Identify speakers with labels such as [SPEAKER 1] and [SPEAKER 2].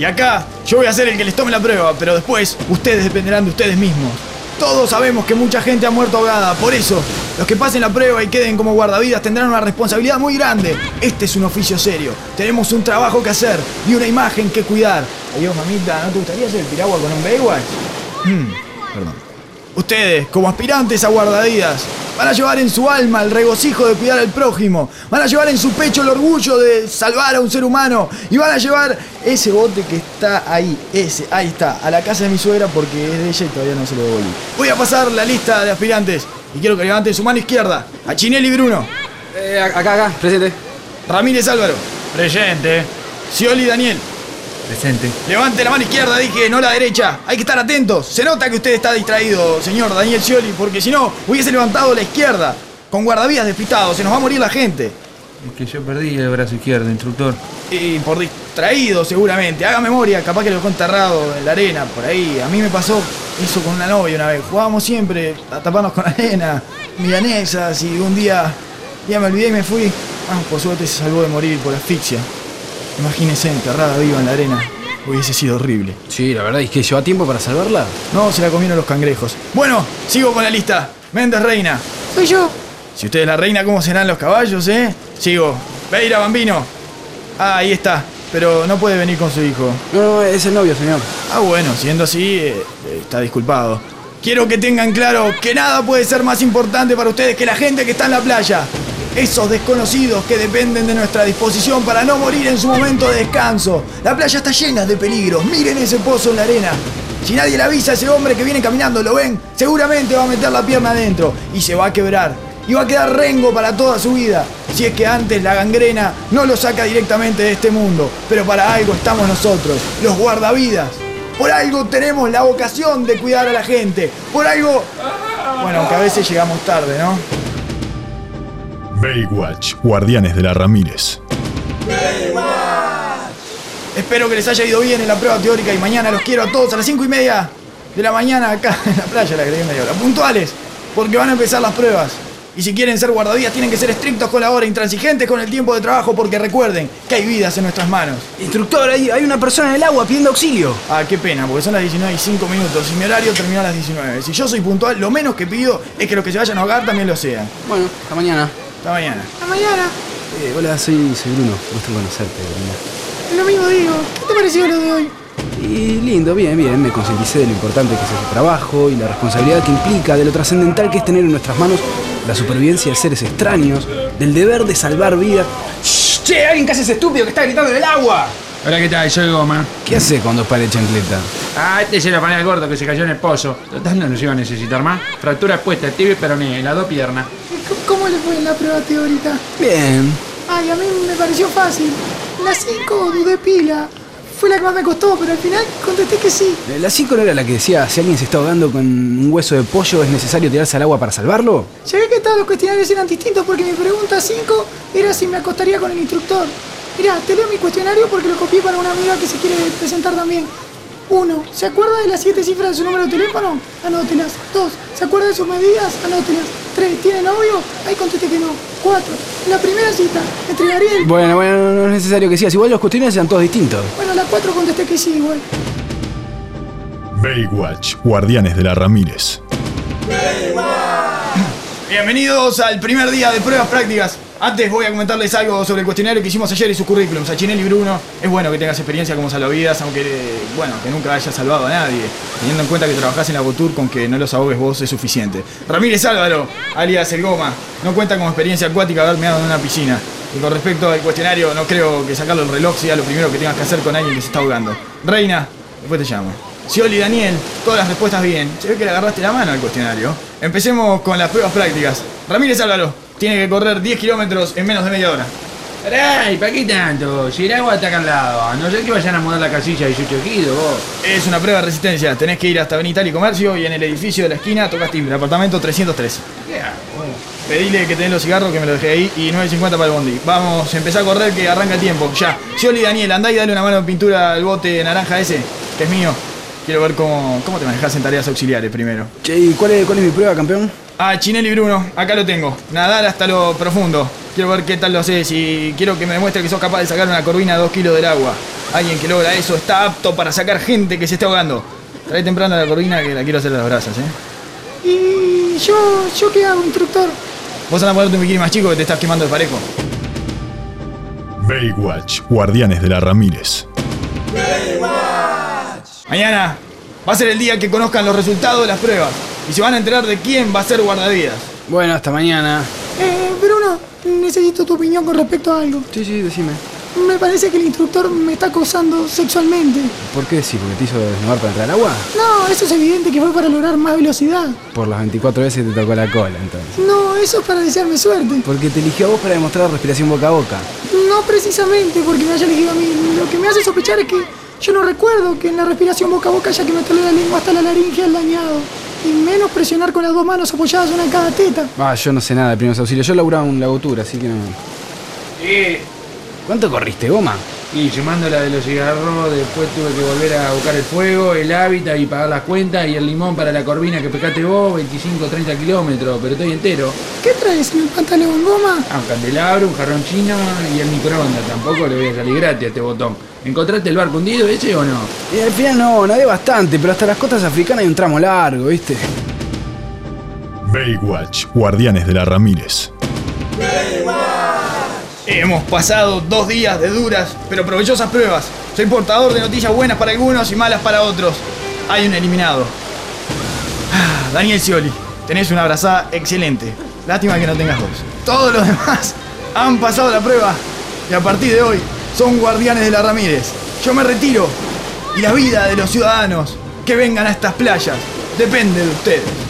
[SPEAKER 1] Y acá yo voy a ser el que les tome la prueba, pero después ustedes dependerán de ustedes mismos. Todos sabemos que mucha gente ha muerto ahogada, por eso los que pasen la prueba y queden como guardavidas tendrán una responsabilidad muy grande. Este es un oficio serio. Tenemos un trabajo que hacer y una imagen que cuidar. Adiós, mamita, ¿no te gustaría hacer el piragua con un Baywatch? Hmm, perdón. Ustedes, como aspirantes a guardavidas, van a llevar en su alma el regocijo de cuidar al prójimo, van a llevar en su pecho el orgullo de salvar a un ser humano y van a llevar ese bote que está ahí, ese, ahí está, a la casa de mi suegra porque es de ella y todavía no se lo devolví. Voy a pasar la lista de aspirantes y quiero que levanten su mano izquierda a Chinelli Bruno,
[SPEAKER 2] Eh, acá, acá, presente.
[SPEAKER 1] Ramírez Álvaro,
[SPEAKER 3] Presente.
[SPEAKER 1] Scioli Daniel.
[SPEAKER 3] Presente.
[SPEAKER 1] Levante la mano izquierda, dije, no la derecha. Hay que estar atentos. Se nota que usted está distraído, señor Daniel Scioli, porque si no, hubiese levantado la izquierda. Con guardavías despistados, se nos va a morir la gente.
[SPEAKER 3] Es que yo perdí el brazo izquierdo, instructor.
[SPEAKER 1] Y por distraído, seguramente. Haga memoria, capaz que lo dejó enterrado en la arena, por ahí. A mí me pasó eso con una novia una vez. Jugábamos siempre a taparnos con arena, milanesas, y un día, ya me olvidé y me fui. Ah, por suerte se salvó de morir por asfixia. Imagínese enterrada viva en la arena. Hubiese sido horrible.
[SPEAKER 2] Sí, la verdad es que lleva tiempo para salvarla.
[SPEAKER 1] No, se la comieron los cangrejos. Bueno, sigo con la lista. Méndez Reina.
[SPEAKER 4] Soy yo.
[SPEAKER 1] Si usted es la reina, ¿cómo serán los caballos, eh? Sigo. Beira Bambino. Ah, ahí está. Pero no puede venir con su hijo.
[SPEAKER 2] No, no, es el novio, señor.
[SPEAKER 1] Ah, bueno, siendo así, eh, eh, está disculpado. Quiero que tengan claro que nada puede ser más importante para ustedes que la gente que está en la playa. Esos desconocidos que dependen de nuestra disposición para no morir en su momento de descanso. La playa está llena de peligros. Miren ese pozo en la arena. Si nadie le avisa a ese hombre que viene caminando, ¿lo ven? Seguramente va a meter la pierna adentro y se va a quebrar. Y va a quedar rengo para toda su vida. Si es que antes la gangrena no lo saca directamente de este mundo. Pero para algo estamos nosotros, los guardavidas. Por algo tenemos la vocación de cuidar a la gente. Por algo... Bueno, aunque a veces llegamos tarde, ¿no?
[SPEAKER 5] Baywatch, Guardianes de la Ramírez.
[SPEAKER 1] Espero que les haya ido bien en la prueba teórica y mañana los quiero a todos a las 5 y media de la mañana acá en la playa, la agregué media hora. Puntuales, porque van a empezar las pruebas. Y si quieren ser guardavías tienen que ser estrictos con la hora, intransigentes con el tiempo de trabajo, porque recuerden que hay vidas en nuestras manos.
[SPEAKER 2] Instructor, hay, hay una persona en el agua pidiendo auxilio.
[SPEAKER 1] Ah, qué pena, porque son las 19 y 5 minutos y mi horario terminó a las 19. Si yo soy puntual, lo menos que pido es que los que se vayan a ahogar también lo sean.
[SPEAKER 2] Bueno, hasta mañana.
[SPEAKER 1] Hasta mañana.
[SPEAKER 4] Hasta mañana.
[SPEAKER 2] Eh, hola, soy, soy Bruno. Gusto conocerte, Bruna.
[SPEAKER 4] Lo mismo digo. ¿Qué te pareció lo de hoy?
[SPEAKER 2] Y lindo, bien, bien. Me concienticé de lo importante que es el trabajo y la responsabilidad que implica, de lo trascendental que es tener en nuestras manos la supervivencia de seres extraños, del deber de salvar vidas. ¡Shh! ¡Che! ¡Alguien que hace ese estúpido que está gritando en el agua!
[SPEAKER 3] Hola, ¿qué tal? Soy Goma.
[SPEAKER 2] ¿Qué hace cuando para el chancleta?
[SPEAKER 3] Ah, este se lo pone al gordo que se cayó en el pozo. Total, no nos iba a necesitar más. Fractura expuesta, tibia y peroné, en las dos piernas.
[SPEAKER 4] ¿Cómo- ¿Cómo le fue en la prueba teórica?
[SPEAKER 2] Bien.
[SPEAKER 4] Ay, a mí me pareció fácil. La 5 dudé pila. Fue la que más me costó, pero al final contesté que sí.
[SPEAKER 2] La 5 no era la que decía, si alguien se está ahogando con un hueso de pollo, ¿es necesario tirarse al agua para salvarlo?
[SPEAKER 4] Llegué que todos los cuestionarios eran distintos porque mi pregunta 5 era si me acostaría con el instructor. Mirá, te leo mi cuestionario porque lo copié para una amiga que se quiere presentar también. 1. ¿Se acuerda de las 7 cifras de su número de teléfono? Anótelas. 2. ¿Se acuerda de sus medidas? Anótelas. 3. ¿Tiene novio? Ahí contesté que no. 4. La primera cita. ¿Entregaría el...?
[SPEAKER 2] Bueno, bueno, no es necesario que sigas. Igual los cuestionarios eran todos distintos.
[SPEAKER 4] Bueno, la 4 contesté que sí, igual.
[SPEAKER 5] Baywatch, Guardianes de la Ramírez.
[SPEAKER 1] Bienvenidos al primer día de pruebas prácticas. Antes voy a comentarles algo sobre el cuestionario que hicimos ayer y sus currículums. A Bruno, es bueno que tengas experiencia como salvavidas, aunque, bueno, que nunca hayas salvado a nadie. Teniendo en cuenta que trabajás en la Botur, con que no los ahogues vos es suficiente. Ramírez Álvaro, alias El Goma, no cuenta como experiencia acuática haber meado en una piscina. Y con respecto al cuestionario, no creo que sacarlo el reloj sea lo primero que tengas que hacer con alguien que se está ahogando. Reina, después te llamo. Scioli Daniel, todas las respuestas bien. Se ve que le agarraste la mano al cuestionario. Empecemos con las pruebas prácticas. Ramírez Álvaro, tiene que correr 10 kilómetros en menos de media hora.
[SPEAKER 3] Ay, ¿para qué tanto? Si el agua está acá al lado, a no ser que vayan a mudar la casilla 18 kilos, vos.
[SPEAKER 1] Es una prueba de resistencia. Tenés que ir hasta Benital y Comercio y en el edificio de la esquina tocas timbre, apartamento 303.
[SPEAKER 3] ¿Qué hago?
[SPEAKER 1] Pedile que tenés los cigarros que me los dejé ahí y 9.50 para el bondi. Vamos, empezá a correr que arranca el tiempo. Ya. Scioli Daniel, andá y dale una mano de pintura al bote naranja ese, que es mío. Quiero ver cómo, cómo te manejás en tareas auxiliares primero.
[SPEAKER 2] Che, ¿y cuál es, cuál es mi prueba, campeón?
[SPEAKER 1] Ah, Chinelli Bruno, acá lo tengo. Nadar hasta lo profundo. Quiero ver qué tal lo haces y quiero que me demuestre que sos capaz de sacar una corvina de 2 kilos del agua. Alguien que logra eso está apto para sacar gente que se esté ahogando. Trae temprano la corvina que la quiero hacer de las brasas, ¿eh?
[SPEAKER 4] ¿Y yo, yo qué hago, instructor?
[SPEAKER 1] Vos andás a ponerte un bikini más chico que te estás quemando de parejo.
[SPEAKER 5] Baywatch, Guardianes de la Ramírez.
[SPEAKER 1] Mañana va a ser el día que conozcan los resultados de las pruebas y se van a enterar de quién va a ser guardavidas.
[SPEAKER 2] Bueno, hasta mañana.
[SPEAKER 4] Eh, Bruno, necesito tu opinión con respecto a algo.
[SPEAKER 2] Sí, sí, decime.
[SPEAKER 4] Me parece que el instructor me está acosando sexualmente.
[SPEAKER 2] ¿Por qué sí? ¿Porque te hizo desnudar para entrar al agua?
[SPEAKER 4] No, eso es evidente que fue para lograr más velocidad.
[SPEAKER 2] Por las 24 veces te tocó la cola, entonces.
[SPEAKER 4] No, eso es para desearme suerte.
[SPEAKER 2] Porque te eligió a vos para demostrar respiración boca a boca.
[SPEAKER 4] No precisamente porque me haya elegido a mí. Lo que me hace sospechar es que yo no recuerdo que en la respiración boca a boca haya que meterle la lengua hasta la laringe al dañado. Y menos presionar con las dos manos apoyadas una en cada teta.
[SPEAKER 2] Ah, yo no sé nada de primeros auxilios. Yo laburaba en un lagotura, así que no.
[SPEAKER 3] Sí.
[SPEAKER 2] ¿Cuánto corriste, goma?
[SPEAKER 3] Y sumando la de los cigarros, después tuve que volver a buscar el fuego, el hábitat y pagar las cuentas y el limón para la corvina que pescaste vos, 25 30 kilómetros, pero estoy entero.
[SPEAKER 4] ¿Qué traes en el pantalón, goma?
[SPEAKER 3] Ah, un candelabro, un jarrón chino y el microondas. Tampoco le voy a salir gratis a este botón. ¿Encontraste el barco hundido ese o no?
[SPEAKER 2] Y al final no, nadé bastante, pero hasta las costas africanas hay un tramo largo, ¿viste?
[SPEAKER 5] Baywatch, Guardianes de la Ramírez.
[SPEAKER 1] Hemos pasado dos días de duras pero provechosas pruebas. Soy portador de noticias buenas para algunos y malas para otros. Hay un eliminado. Ah, Daniel Scioli, tenés una abrazada excelente. Lástima que no tengas dos. Todos los demás han pasado la prueba y a partir de hoy son guardianes de la Ramírez. Yo me retiro y la vida de los ciudadanos que vengan a estas playas depende de ustedes.